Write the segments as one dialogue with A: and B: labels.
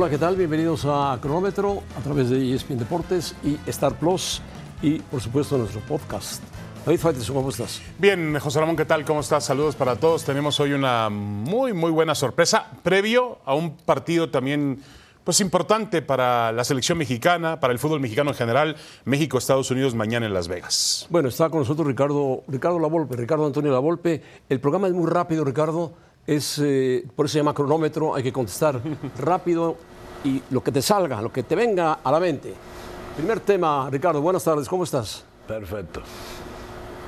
A: Hola, ¿qué tal? Bienvenidos a Cronómetro a través de ESPN Deportes y Star Plus y, por supuesto, nuestro podcast. David Faitelson, ¿cómo estás?
B: Bien, José Ramón, ¿qué tal? ¿Cómo estás? Saludos para todos. Tenemos hoy una muy, muy buena sorpresa previo a un partido también pues importante para la selección mexicana, para el fútbol mexicano en general, México, Estados Unidos mañana en Las Vegas.
A: Bueno, está con nosotros Ricardo, Ricardo Lavolpe, Ricardo Antonio Lavolpe. El programa es muy rápido, Ricardo. Es, eh, por eso se llama cronómetro, hay que contestar rápido y lo que te salga, lo que te venga a la mente. Primer tema, Ricardo, buenas tardes, ¿cómo estás?
C: Perfecto.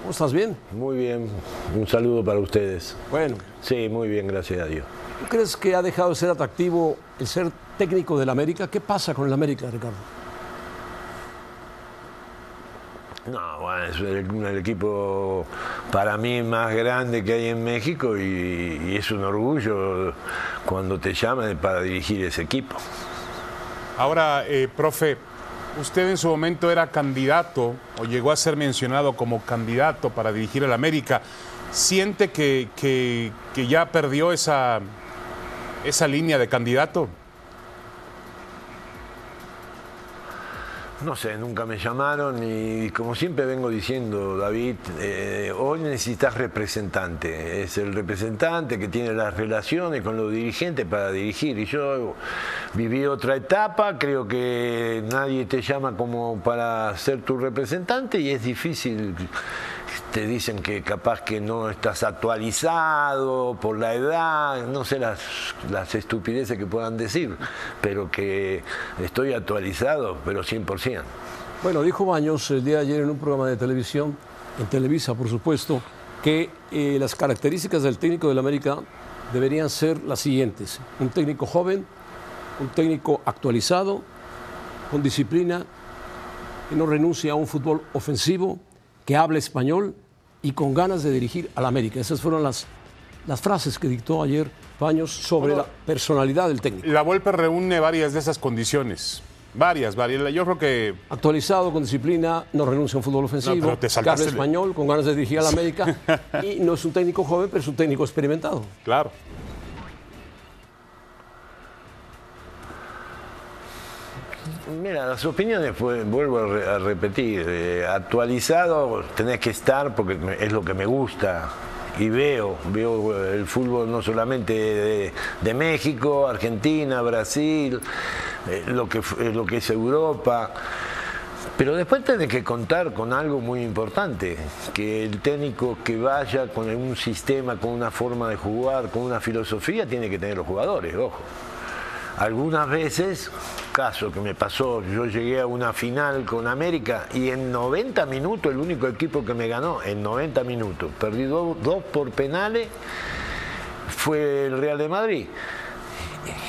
A: ¿Cómo estás? ¿Bien?
C: Muy bien. Un saludo para ustedes.
A: Bueno.
C: Sí, muy bien, gracias a Dios.
A: ¿Tú crees que ha dejado de ser atractivo el ser técnico del América? ¿Qué pasa con el América, Ricardo?
C: No, bueno, es el, equipo para mí más grande que hay en México y, es un orgullo cuando te llaman para dirigir ese equipo.
B: Ahora, eh, profe, usted en su momento era candidato o llegó a ser mencionado como candidato para dirigir el América. ¿Siente que, que, que ya perdió esa, esa línea de candidato?
C: No sé, nunca me llamaron y como siempre vengo diciendo, David, eh, hoy necesitas representante. Es el representante que tiene las relaciones con los dirigentes para dirigir. Y yo viví otra etapa, creo que nadie te llama como para ser tu representante y es difícil te dicen que capaz que no estás actualizado por la edad, no sé las, estupideces que puedan decir, pero que estoy actualizado, pero 100%.
A: Bueno, dijo Baños el día de ayer en un programa de televisión, en Televisa por supuesto, que eh, las características del técnico del América deberían ser las siguientes. Un técnico joven, un técnico actualizado, con disciplina, que no renuncia a un fútbol ofensivo, que hable español y con ganas de dirigir al América. Esas fueron las, las frases que dictó ayer Baños sobre
B: Bueno,
A: la personalidad del técnico.
B: La Volpe reúne varias de esas condiciones. Varias, varias. Yo creo que
A: Actualizado, con disciplina, no renuncia a un fútbol ofensivo,
B: No, pero te
A: que habla
B: saltaste-
A: español, con ganas de dirigir al América. y no es un técnico joven, pero es un técnico experimentado.
B: Claro.
C: Mira, las opiniones, vuelvo a, re- a repetir, eh, actualizado tenés que estar porque es lo que me gusta y veo, veo el fútbol no solamente de, México, Argentina, Brasil, eh, lo, que, eh, lo que es Europa. Pero después tenés que contar con algo muy importante, que el técnico que vaya con un sistema, con una forma de jugar, con una filosofía, tiene que tener los jugadores, ojo. Algunas veces, caso que me pasó, yo llegué a una final con América y en 90 minutos, el único equipo que me ganó, en 90 minutos, perdí do- dos por penales, fue el Real de Madrid.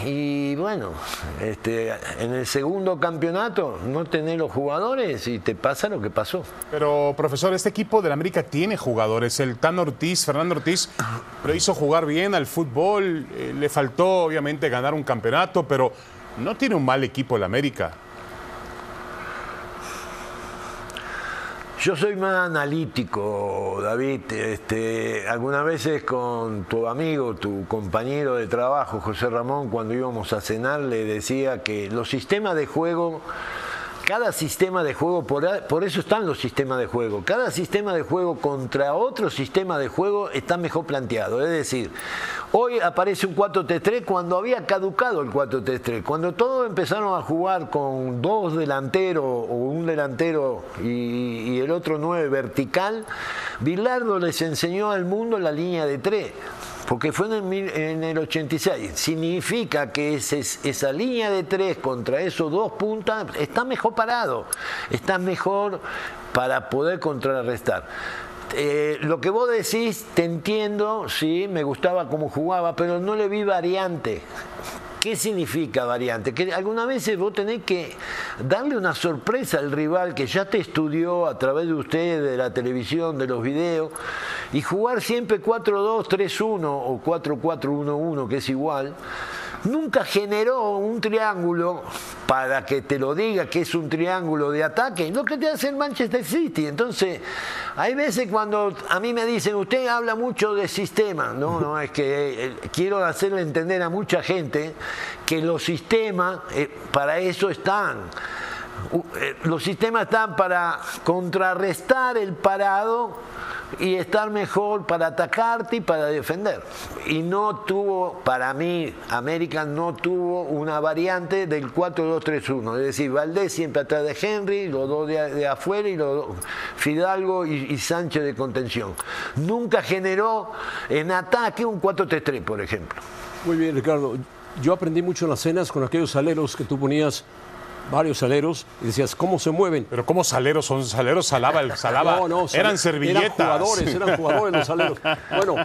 C: Y bueno, este, en el segundo campeonato no tenés los jugadores y te pasa lo que pasó.
B: Pero, profesor, este equipo del América tiene jugadores. El Tan Ortiz, Fernando Ortiz, lo hizo jugar bien al fútbol. eh, le faltó, obviamente, ganar un campeonato, pero no tiene un mal equipo el América.
C: Yo soy más analítico, David. Este, algunas veces con tu amigo, tu compañero de trabajo, José Ramón, cuando íbamos a cenar, le decía que los sistemas de juego, cada sistema de juego, por, por eso están los sistemas de juego, cada sistema de juego contra otro sistema de juego está mejor planteado. Es decir, hoy aparece un 4-3-3 cuando había caducado el 4-3-3, cuando todos empezaron a jugar con dos delanteros o un delantero y, y el otro nueve vertical, Bilardo les enseñó al mundo la línea de tres. Porque fue en el, mil- en el 86. Significa que esa línea de tres contra esos dos puntas está mejor parado. Está mejor para poder contrarrestar. Eh, lo que vos decís, te entiendo, sí, me gustaba cómo jugaba, pero no le vi variante. ¿Qué significa variante? Que algunas veces vos tenés que darle una sorpresa al rival que ya te estudió a través de ustedes, de la televisión, de los videos, y jugar siempre 4-2-3-1 o 4-4-1-1, que es igual, nunca generó un triángulo para que te lo diga que es un triángulo de ataque, lo que te hace el Manchester City. Entonces, hay veces cuando a mí me dicen, usted habla mucho de sistema, no, no, es que eh, quiero hacerle entender a mucha gente que los sistemas eh, para eso están. Eh, los sistemas están para contrarrestar el parado y estar mejor para atacarte y para defender. Y no tuvo, para mí, América no tuvo una variante del 4-2-3-1. Es decir, Valdés siempre atrás de Henry, los dos de, afuera y los Fidalgo y, Sánchez de contención. Nunca generó en ataque un 4-3-3, por ejemplo.
A: Muy bien, Ricardo. Yo aprendí mucho en las cenas con aquellos aleros que tú ponías varios saleros y decías, ¿cómo se mueven?
B: Pero ¿cómo saleros son? Saleros salaba, el salaba. No, no, eran servilletas.
A: Eran jugadores, eran jugadores los saleros. Bueno,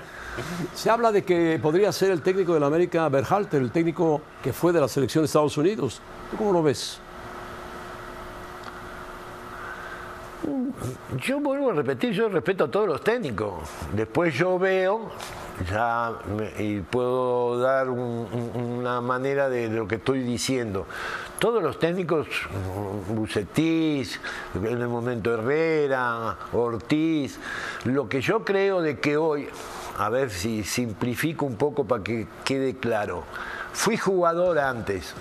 A: se habla de que podría ser el técnico de la América Berhalter, el técnico que fue de la selección de Estados Unidos. ¿Tú cómo lo ves?
C: Yo vuelvo a repetir, yo respeto a todos los técnicos. Después yo veo ya y puedo dar una manera de lo que estoy diciendo. Todos los técnicos, Bucetís, en el momento Herrera, Ortiz, lo que yo creo de que hoy, a ver si simplifico un poco para que quede claro, fui jugador antes,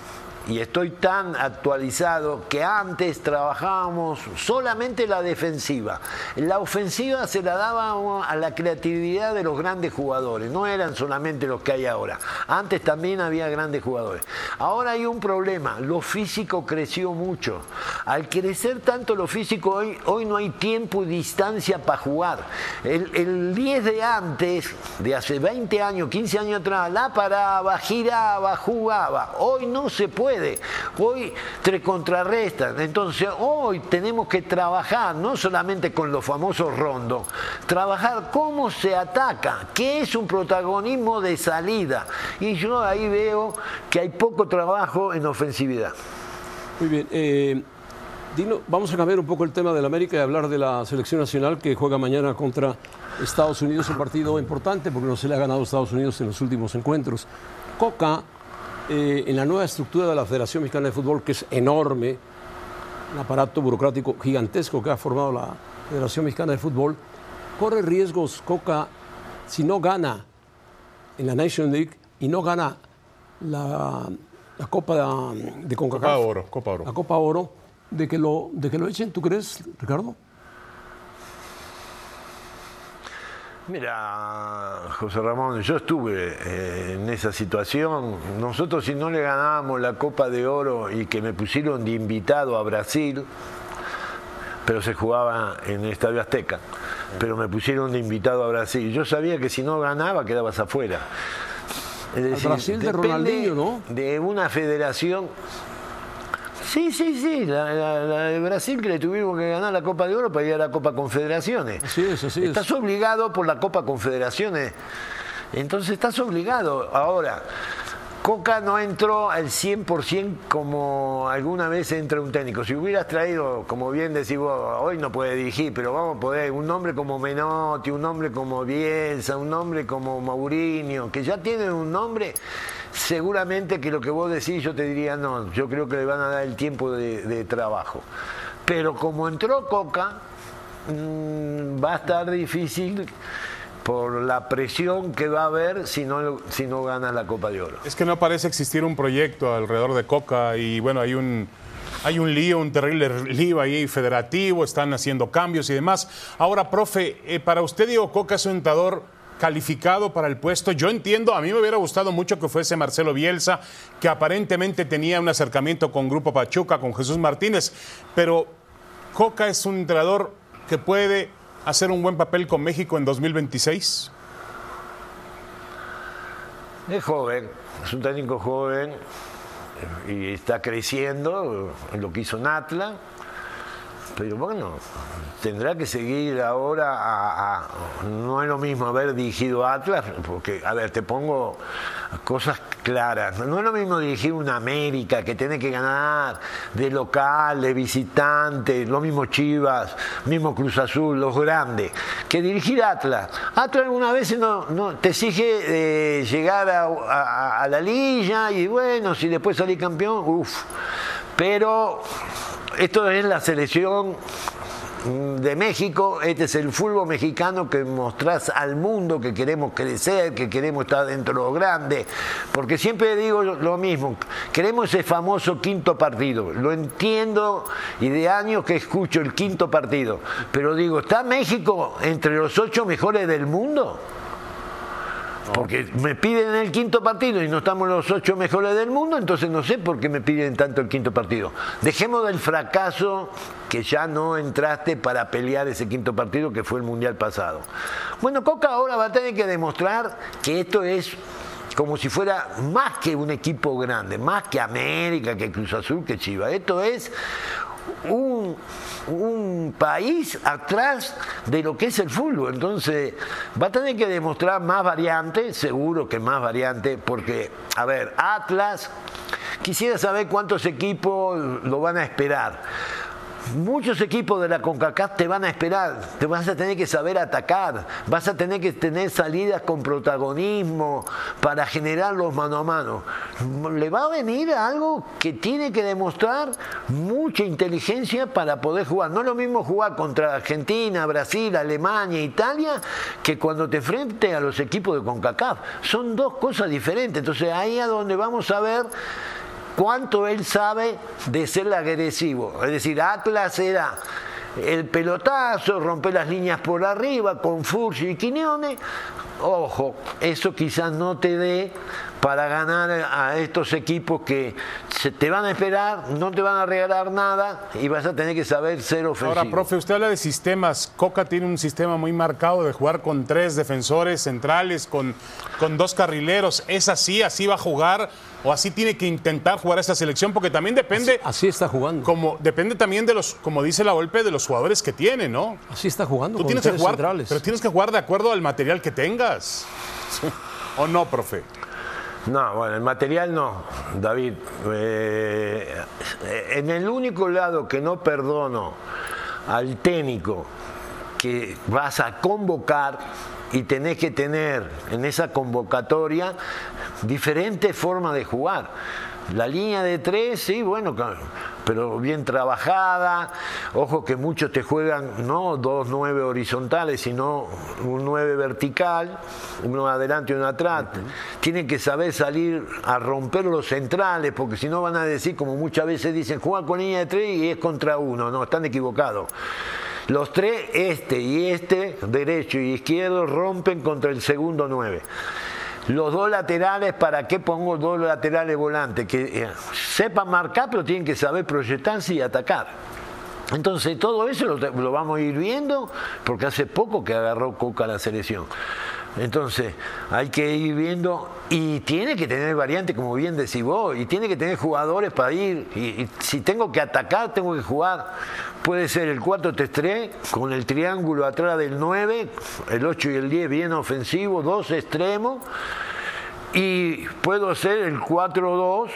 C: y estoy tan actualizado que antes trabajábamos solamente la defensiva. La ofensiva se la daba a la creatividad de los grandes jugadores, no eran solamente los que hay ahora. Antes también había grandes jugadores. Ahora hay un problema, lo físico creció mucho. Al crecer tanto lo físico, hoy, hoy no hay tiempo y distancia para jugar. El, el 10 de antes, de hace 20 años, 15 años atrás, la paraba, giraba, jugaba. Hoy no se puede Hoy te contrarrestan. Entonces hoy tenemos que trabajar no solamente con los famosos rondos, trabajar cómo se ataca, qué es un protagonismo de salida. Y yo ahí veo que hay poco trabajo en ofensividad.
A: Muy bien. Eh, Dino, vamos a cambiar un poco el tema del América y hablar de la selección nacional que juega mañana contra Estados Unidos, un partido importante porque no se le ha ganado a Estados Unidos en los últimos encuentros. Coca eh, en la nueva estructura de la Federación Mexicana de Fútbol, que es enorme, un aparato burocrático gigantesco que ha formado la Federación Mexicana de Fútbol, corre riesgos Coca si no gana en la Nation League y no gana la, Copa de, de CONCACAF.
B: Copa Oro, Copa Oro.
A: La Copa Oro, de que lo, de que lo echen, ¿tú crees, Ricardo?
C: Mira, José Ramón, yo estuve eh, en esa situación. Nosotros si no le ganábamos la Copa de Oro y que me pusieron de invitado a Brasil, pero se jugaba en el Estadio Azteca, pero me pusieron de invitado a Brasil. Yo sabía que si no ganaba quedabas afuera.
A: Brasil de Ronaldinho, ¿no?
C: De una federación Sí, sí, sí, la, de Brasil que le tuvimos que ganar la Copa de Oro para ir a la Copa Confederaciones.
A: Sí, eso sí.
C: Estás obligado por la Copa Confederaciones. Entonces estás obligado. Ahora, Coca no entró al 100% como alguna vez entra un técnico. Si hubieras traído, como bien decís vos, hoy no puede dirigir, pero vamos a poder, un nombre como Menotti, un nombre como Bielsa, un nombre como Mourinho, que ya tienen un nombre seguramente que lo que vos decís yo te diría no, yo creo que le van a dar el tiempo de, trabajo. Pero como entró Coca, mm, va a estar difícil por la presión que va a haber si no, si no gana la Copa de Oro.
B: Es que no parece existir un proyecto alrededor de Coca y bueno, hay un, hay un lío, un terrible lío ahí federativo, están haciendo cambios y demás. Ahora, profe, eh, para usted Diego Coca es un calificado para el puesto. Yo entiendo, a mí me hubiera gustado mucho que fuese Marcelo Bielsa, que aparentemente tenía un acercamiento con Grupo Pachuca, con Jesús Martínez, pero Coca es un entrenador que puede hacer un buen papel con México en 2026.
C: Es joven, es un técnico joven y está creciendo en lo que hizo Natla pero bueno, tendrá que seguir ahora a, no es lo mismo haber dirigido Atlas, porque, a ver, te pongo cosas claras. No es lo mismo dirigir una América que tiene que ganar de local, de visitante, lo mismo Chivas, mismo Cruz Azul, los grandes, que dirigir Atlas. Atlas alguna vez no, te exige eh, llegar a, la lilla y bueno, si después salís campeón, uff. Pero esto es la selección de México, este es el fútbol mexicano que mostrás al mundo que queremos crecer, que queremos estar dentro de lo grande, porque siempre digo lo mismo, queremos ese famoso quinto partido, lo entiendo y de años que escucho el quinto partido, pero digo, ¿está México entre los ocho mejores del mundo? Porque me piden el quinto partido y no estamos los ocho mejores del mundo, entonces no sé por qué me piden tanto el quinto partido. Dejemos del fracaso que ya no entraste para pelear ese quinto partido que fue el Mundial pasado. Bueno, Coca ahora va a tener que demostrar que esto es como si fuera más que un equipo grande, más que América, que Cruz Azul, que Chivas. Esto es un, país atrás de lo que es el fútbol. Entonces, va a tener que demostrar más variantes, seguro que más variantes, porque, a ver, Atlas, quisiera saber cuántos equipos lo van a esperar muchos equipos de la CONCACAF te van a esperar, te vas a tener que saber atacar, vas a tener que tener salidas con protagonismo para generar los mano a mano. Le va a venir algo que tiene que demostrar mucha inteligencia para poder jugar. No es lo mismo jugar contra Argentina, Brasil, Alemania, Italia, que cuando te frente a los equipos de CONCACAF. Son dos cosas diferentes. Entonces ahí es donde vamos a ver cuánto él sabe de ser agresivo. Es decir, Atlas era el pelotazo, romper las líneas por arriba con Fursi y Quiñones. Ojo, eso quizás no te dé para ganar a estos equipos que se te van a esperar, no te van a regalar nada y vas a tener que saber ser ofensivo.
B: Ahora, profe, usted habla de sistemas. Coca tiene un sistema muy marcado de jugar con tres defensores centrales, con, con dos carrileros. ¿Es así? ¿Así va a jugar? O así tiene que intentar jugar esta selección porque también depende
A: así, está jugando.
B: como depende también de los como dice la golpe de los jugadores que tiene no
A: así está jugando
B: tú tienes que jugar pero tienes que jugar de acuerdo al material que tengas. O no profe
C: no, bueno, el material no, David. Eh, en el único lado que no perdono al técnico que vas a convocar y tenés que tener en esa convocatoria diferentes formas de jugar. La línea de tres, sí, bueno, pero bien trabajada. Ojo que muchos te juegan no dos nueve horizontales, sino un nueve vertical, uno adelante y uno atrás. Tienen que saber salir a romper los centrales, porque si no van a decir, como muchas veces dicen, juega con línea de tres y es contra uno. No, están equivocados. Los tres, este y este, derecho y izquierdo, rompen contra el segundo nueve. Los dos laterales, ¿para qué pongo dos laterales volantes? Que eh, sepan marcar, pero tienen que saber proyectarse y atacar. Entonces todo eso lo, vamos a ir viendo porque hace poco que agarró Coca la selección. Entonces hay que ir viendo y tiene que tener variantes, como bien decís vos, y tiene que tener jugadores para ir. y si tengo que atacar, tengo que jugar Puede ser el 4-3-3 con el triángulo atrás del 9, el 8 y el 10 bien ofensivo, dos extremos. Y puedo hacer el 4-2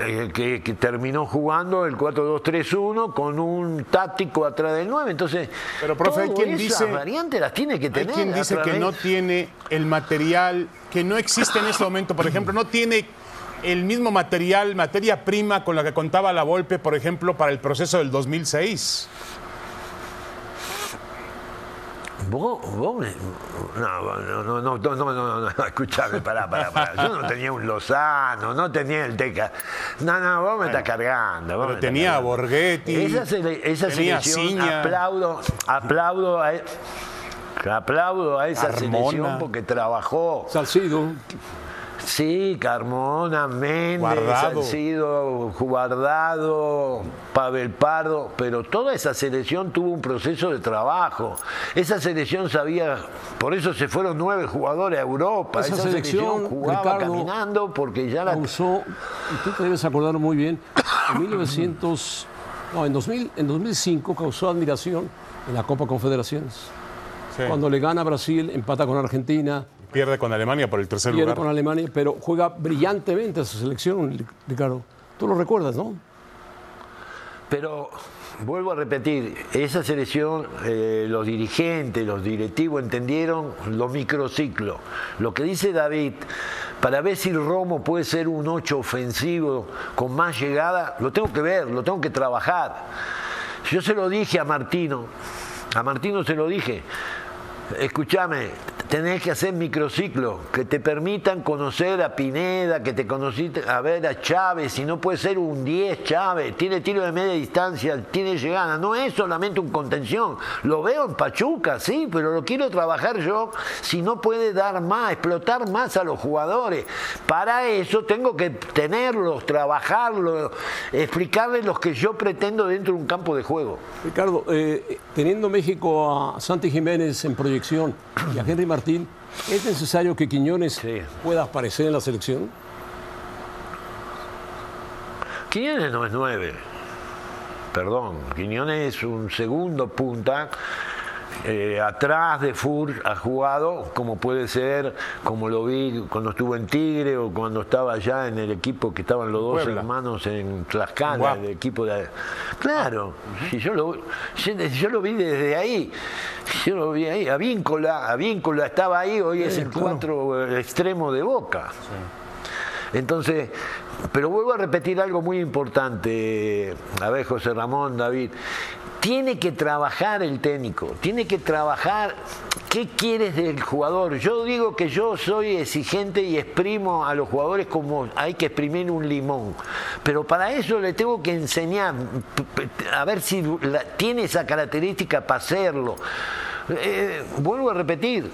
C: eh, que, terminó jugando el 4-2-3-1 con un táctico atrás del 9. Entonces,
B: pero profe, hay quien dice,
C: variantes las tiene que tener.
B: Hay quien dice que no tiene el material, que no existe en este momento, por ejemplo, no tiene el mismo material, materia prima con la que contaba la Volpe, por ejemplo, para el proceso del 2006?
C: Vos, vos no, no, no, no, no, no, no, escuchame, pará, pará, pará. Yo no tenía un Lozano, no tenía el Teca. No, no, vos me estás cargando. Vos
B: pero tenía a Borghetti.
C: Esa, esa selección, aplaudo, aplaudo a, aplaudo a esa selección porque trabajó.
A: Salcido.
C: Sí, Carmona, Méndez, han sido guardado, Pavel Pardo, pero toda esa selección tuvo un proceso de trabajo. Esa selección sabía, por eso se fueron nueve jugadores a Europa.
A: Esa, selección, jugaba
C: caminando porque ya la
A: usó, tú te debes acordar muy bien, en 1900 No, en, 2000, en 2005 causó admiración en la Copa Confederaciones.
B: Sí.
A: Cuando le gana a Brasil, empata con Argentina,
B: Pierde con Alemania por el tercer
A: pierde
B: lugar.
A: con Alemania, pero juega brillantemente a su selección, Ricardo. Tú lo recuerdas, ¿no?
C: Pero vuelvo a repetir, esa selección, eh, los dirigentes, los directivos entendieron los microciclos. Lo que dice David, para ver si Romo puede ser un 8 ofensivo con más llegada, lo tengo que ver, lo tengo que trabajar. Yo se lo dije a Martino, a Martino se lo dije, escúchame, tenés que hacer microciclos que te permitan conocer a Pineda, que te conociste a ver a Chávez, si no puede ser un 10 Chávez, tiene tiro de media distancia, tiene llegada, no es solamente un contención, lo veo en Pachuca, sí, pero lo quiero trabajar yo si no puede dar más, explotar más a los jugadores. Para eso tengo que tenerlos, trabajarlos, explicarles lo que yo pretendo dentro de un campo de juego.
A: Ricardo, eh, teniendo México a Santi Jiménez en proyección y a Henry Martín, ¿es necesario que Quiñones
C: Sí.
A: pueda aparecer en la selección?
C: Quiñones no es nueve. Perdón, Quiñones es un segundo punta. Eh, atrás de Fur ha jugado, como puede ser, como lo vi cuando estuvo en Tigre o cuando estaba allá en el equipo que estaban los dos
B: Puebla.
C: hermanos en Tlaxcala,
B: Guap.
C: el equipo de. Claro, si yo, lo, yo, yo lo vi desde ahí. Yo lo vi ahí. A Víncola, a Víncola estaba ahí, hoy es el
A: claro.
C: cuatro el extremo de Boca. Entonces, pero vuelvo a repetir algo muy importante, a ver José Ramón, David, tiene que trabajar el técnico, tiene que trabajar qué quieres del jugador. Yo digo que yo soy exigente y exprimo a los jugadores como hay que exprimir un limón, pero para eso le tengo que enseñar, a ver si tiene esa característica para hacerlo. Eh, vuelvo a repetir,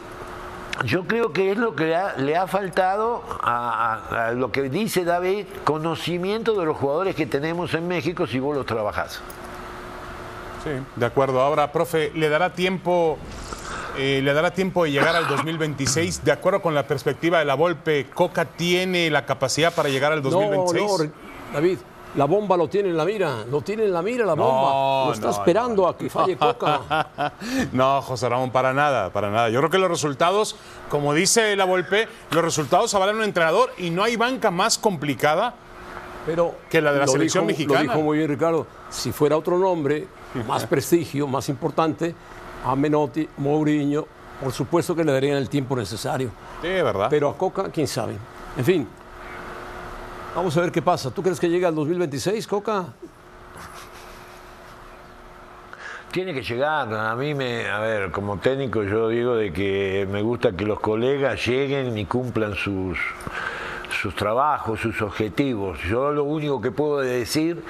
C: yo creo que es lo que le ha, faltado a- a lo que dice David, conocimiento de los jugadores que tenemos en México si vos los trabajás.
B: Sí, de acuerdo. Ahora, profe, ¿le dará tiempo, eh, le dará tiempo de llegar al 2026? De acuerdo con la perspectiva de la Volpe, ¿Coca tiene la capacidad para llegar al 2026?
A: No, no, David, la bomba lo tiene en la mira, lo tiene en la mira la
B: No,
A: bomba. Lo está
B: no,
A: esperando
B: no.
A: a que falle Coca.
B: No, José Ramón, para nada, para nada. Yo creo que los resultados, como dice la Volpe, los resultados avalan un entrenador y no hay banca más complicada.
A: Pero
B: Que la de la selección
A: dijo-
B: mexicana.
A: Lo dijo muy bien Ricardo. Si fuera otro nombre, más prestigio, más importante, a Menotti, Mourinho, por supuesto que le darían el tiempo necesario.
B: Sí, ¿verdad?
A: Pero a Coca, quién sabe. En fin, vamos a ver qué pasa. ¿Tú crees que llega al 2026, Coca?
C: Tiene que llegar, a mí me, a ver, como técnico yo digo de que me gusta que los colegas lleguen y cumplan sus, sus trabajos, sus objetivos. Yo lo único que puedo decir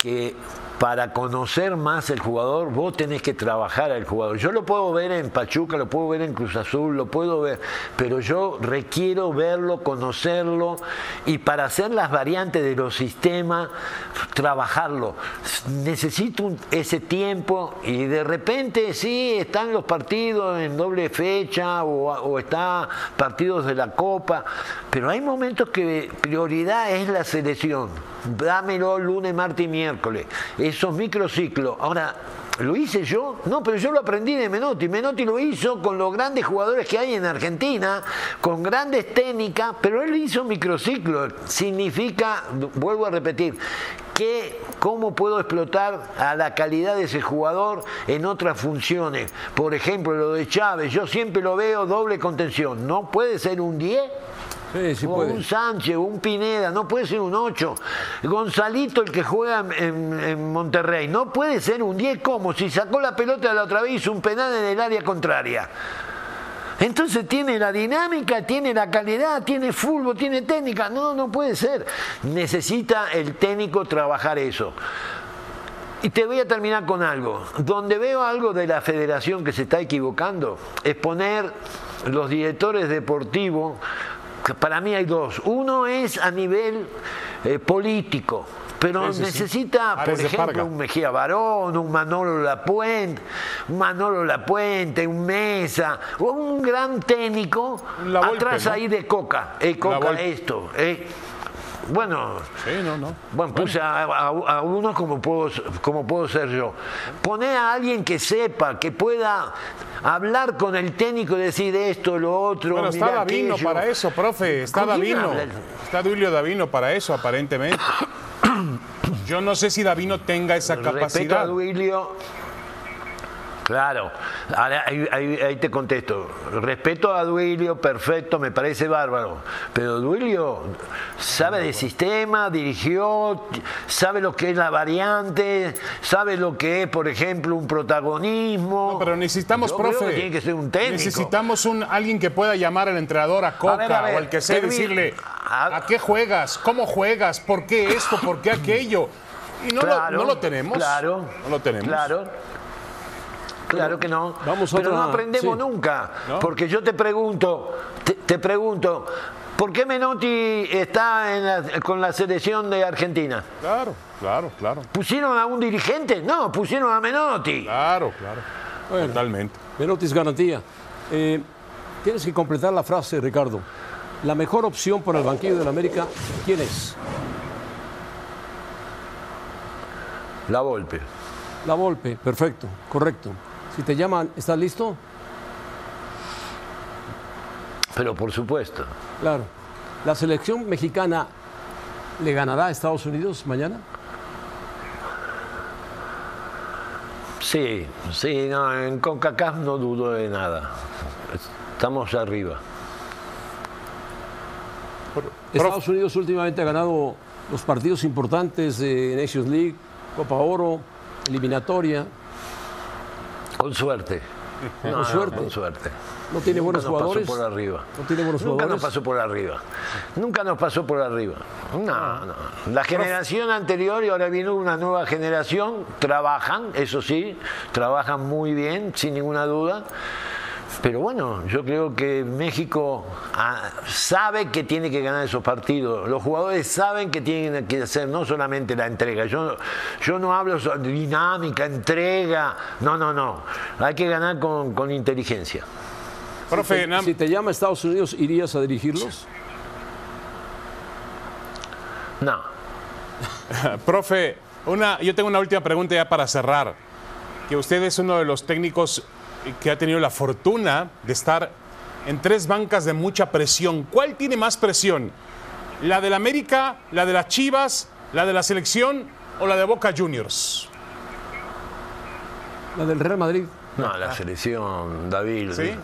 C: que para conocer más el jugador, vos tenés que trabajar al jugador. Yo lo puedo ver en Pachuca, lo puedo ver en Cruz Azul, lo puedo ver, pero yo requiero verlo, conocerlo y para hacer las variantes de los sistemas, trabajarlo. Necesito un- ese tiempo y de repente sí, están los partidos en doble fecha o, o está partidos de la Copa, pero hay momentos que prioridad es la selección. Dámelo lunes, martes y miércoles. Esos microciclos. Ahora, ¿lo hice yo? No, pero yo lo aprendí de Menotti. Menotti lo hizo con los grandes jugadores que hay en Argentina, con grandes técnicas, pero él hizo microciclos. Significa, vuelvo a repetir, que cómo puedo explotar a la calidad de ese jugador en otras funciones. Por ejemplo, lo de Chávez, yo siempre lo veo doble contención. No puede ser un 10
A: Sí, sí
C: o
A: puede.
C: un Sánchez, un Pineda, no puede ser un 8. Gonzalito, el que juega en, en Monterrey, no puede ser un 10 como si sacó la pelota la otra vez y hizo un penal en el área contraria. Entonces tiene la dinámica, tiene la calidad, tiene fútbol, tiene técnica. No, no puede ser. Necesita el técnico trabajar eso. Y te voy a terminar con algo. Donde veo algo de la federación que se está equivocando es poner los directores deportivos, para mí hay dos. Uno es a nivel eh, político, pero
B: Sí, sí, sí.
C: necesita, por
B: Ares de
C: ejemplo, un Mejía Barón, un Manolo Lapuente, un Manolo Lapuente, un Mesa, o un gran técnico
B: Volpe,
C: atrás
B: ¿no?
C: ahí de Coca. Eh, Coca, esto. eh. Bueno,
B: Sí, no, no.
C: bueno, puse a, a- a uno como puedo, como puedo ser yo. Poné a alguien que sepa, que pueda hablar con el técnico y decir esto, lo otro.
B: Bueno, está Davino
C: aquello.
B: para eso, profe. Está
C: ¿Con quién
B: Davino. Está Duilio Davino para eso, aparentemente. Yo no sé si Davino tenga esa
C: Respeto a
B: capacidad.
C: Duilio. Claro, ahora ahí, ahí- ahí te contesto. Respeto a Duilio, perfecto, me parece bárbaro. Pero Duilio sabe de sistema, dirigió, sabe lo que es la variante, sabe lo que es, por ejemplo, un protagonismo.
B: No, pero necesitamos,
C: Yo creo
B: profe.
C: que tiene que ser un técnico.
B: Necesitamos un, alguien que pueda llamar al entrenador a Coca
C: ver, a ver,
B: o al que sea y decirle
C: A-
B: ¿a qué juegas? ¿Cómo juegas? ¿Por qué esto? ¿Por qué aquello? Y no,
C: Claro,
B: lo, no lo tenemos.
C: Claro.
B: No lo tenemos.
C: Claro. Claro que no.
A: Vamos a
C: Pero
A: otra-
C: no aprendemos
A: sí.
C: nunca.
B: ¿No?
C: Porque yo te pregunto, te, te pregunto, ¿por qué Menotti está en la- con la selección de Argentina?
B: Claro, claro, claro.
C: ¿Pusieron a un dirigente? No, pusieron a Menotti.
B: Claro, claro.
A: Bueno.
B: Totalmente.
A: Menotti es garantía. Eh, tienes que completar la frase, Ricardo. La mejor opción para el banquillo de la América, ¿quién es?
C: La Volpe.
A: La Volpe, perfecto, correcto. Si te llaman, ¿estás listo?
C: Pero por supuesto.
A: Claro. ¿La selección mexicana le ganará a Estados Unidos mañana?
C: Sí, sí, no, en CONCACAF no dudo de nada. Estamos arriba.
A: Estados Unidos últimamente ha ganado los partidos importantes de Nations League, Copa Oro, eliminatoria.
C: Con suerte. No, no,
A: suerte.
C: con suerte.
A: No tiene
C: Nunca
A: buenos
C: nos pasó
A: jugadores.
C: por arriba.
A: No tiene buenos
C: Nunca
A: jugadores.
C: nos pasó por arriba. Nunca nos pasó por arriba. No, no. La generación anterior y ahora viene una nueva generación. Trabajan, eso sí, trabajan muy bien, sin ninguna duda. Pero bueno, yo creo que México ah, sabe que tiene que ganar esos partidos. Los jugadores saben que tienen que hacer no solamente la entrega. Yo, yo no hablo de dinámica, entrega. No, no, no. Hay que ganar con, con inteligencia.
B: Profe,
A: Si te llama Estados Unidos, ¿irías a dirigirlos?
C: No.
B: profe, una, yo tengo una última pregunta ya para cerrar. Que usted es uno de los técnicos que ha tenido la fortuna de estar en tres bancas de mucha presión. ¿Cuál tiene más presión? ¿La del América, la de las Chivas, la de la selección o la de Boca Juniors?
A: La del Real Madrid.
C: No, la selección, David.
B: ¿Sí?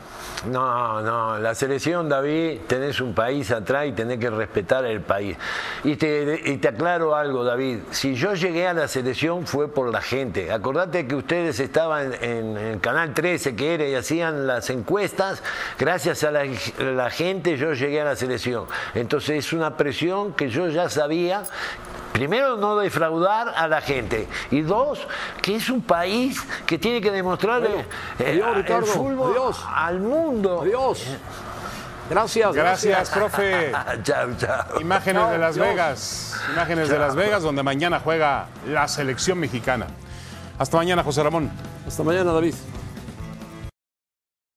C: No, no, la selección, David, tenés un país atrás y tenés que respetar el país. Y te, y te aclaro algo, David. Si yo llegué a la selección fue por la gente. Acordate que ustedes estaban en, Canal 13, que era, y hacían las encuestas. Gracias a la, la gente yo llegué a la selección. Entonces es una presión que yo ya sabía Primero, no defraudar a la gente. Y dos, que es un país que tiene que demostrarle
A: Bueno,
C: eh,
A: adiós,
C: el fútbol
A: Adiós.
C: al mundo.
A: Adiós. Gracias.
B: Gracias, profe.
C: chao, chao.
B: Imágenes de Las
A: Dios.
B: Vegas. Imágenes de Las Vegas, donde mañana juega la selección mexicana. Hasta mañana, José Ramón.
A: Hasta mañana, David.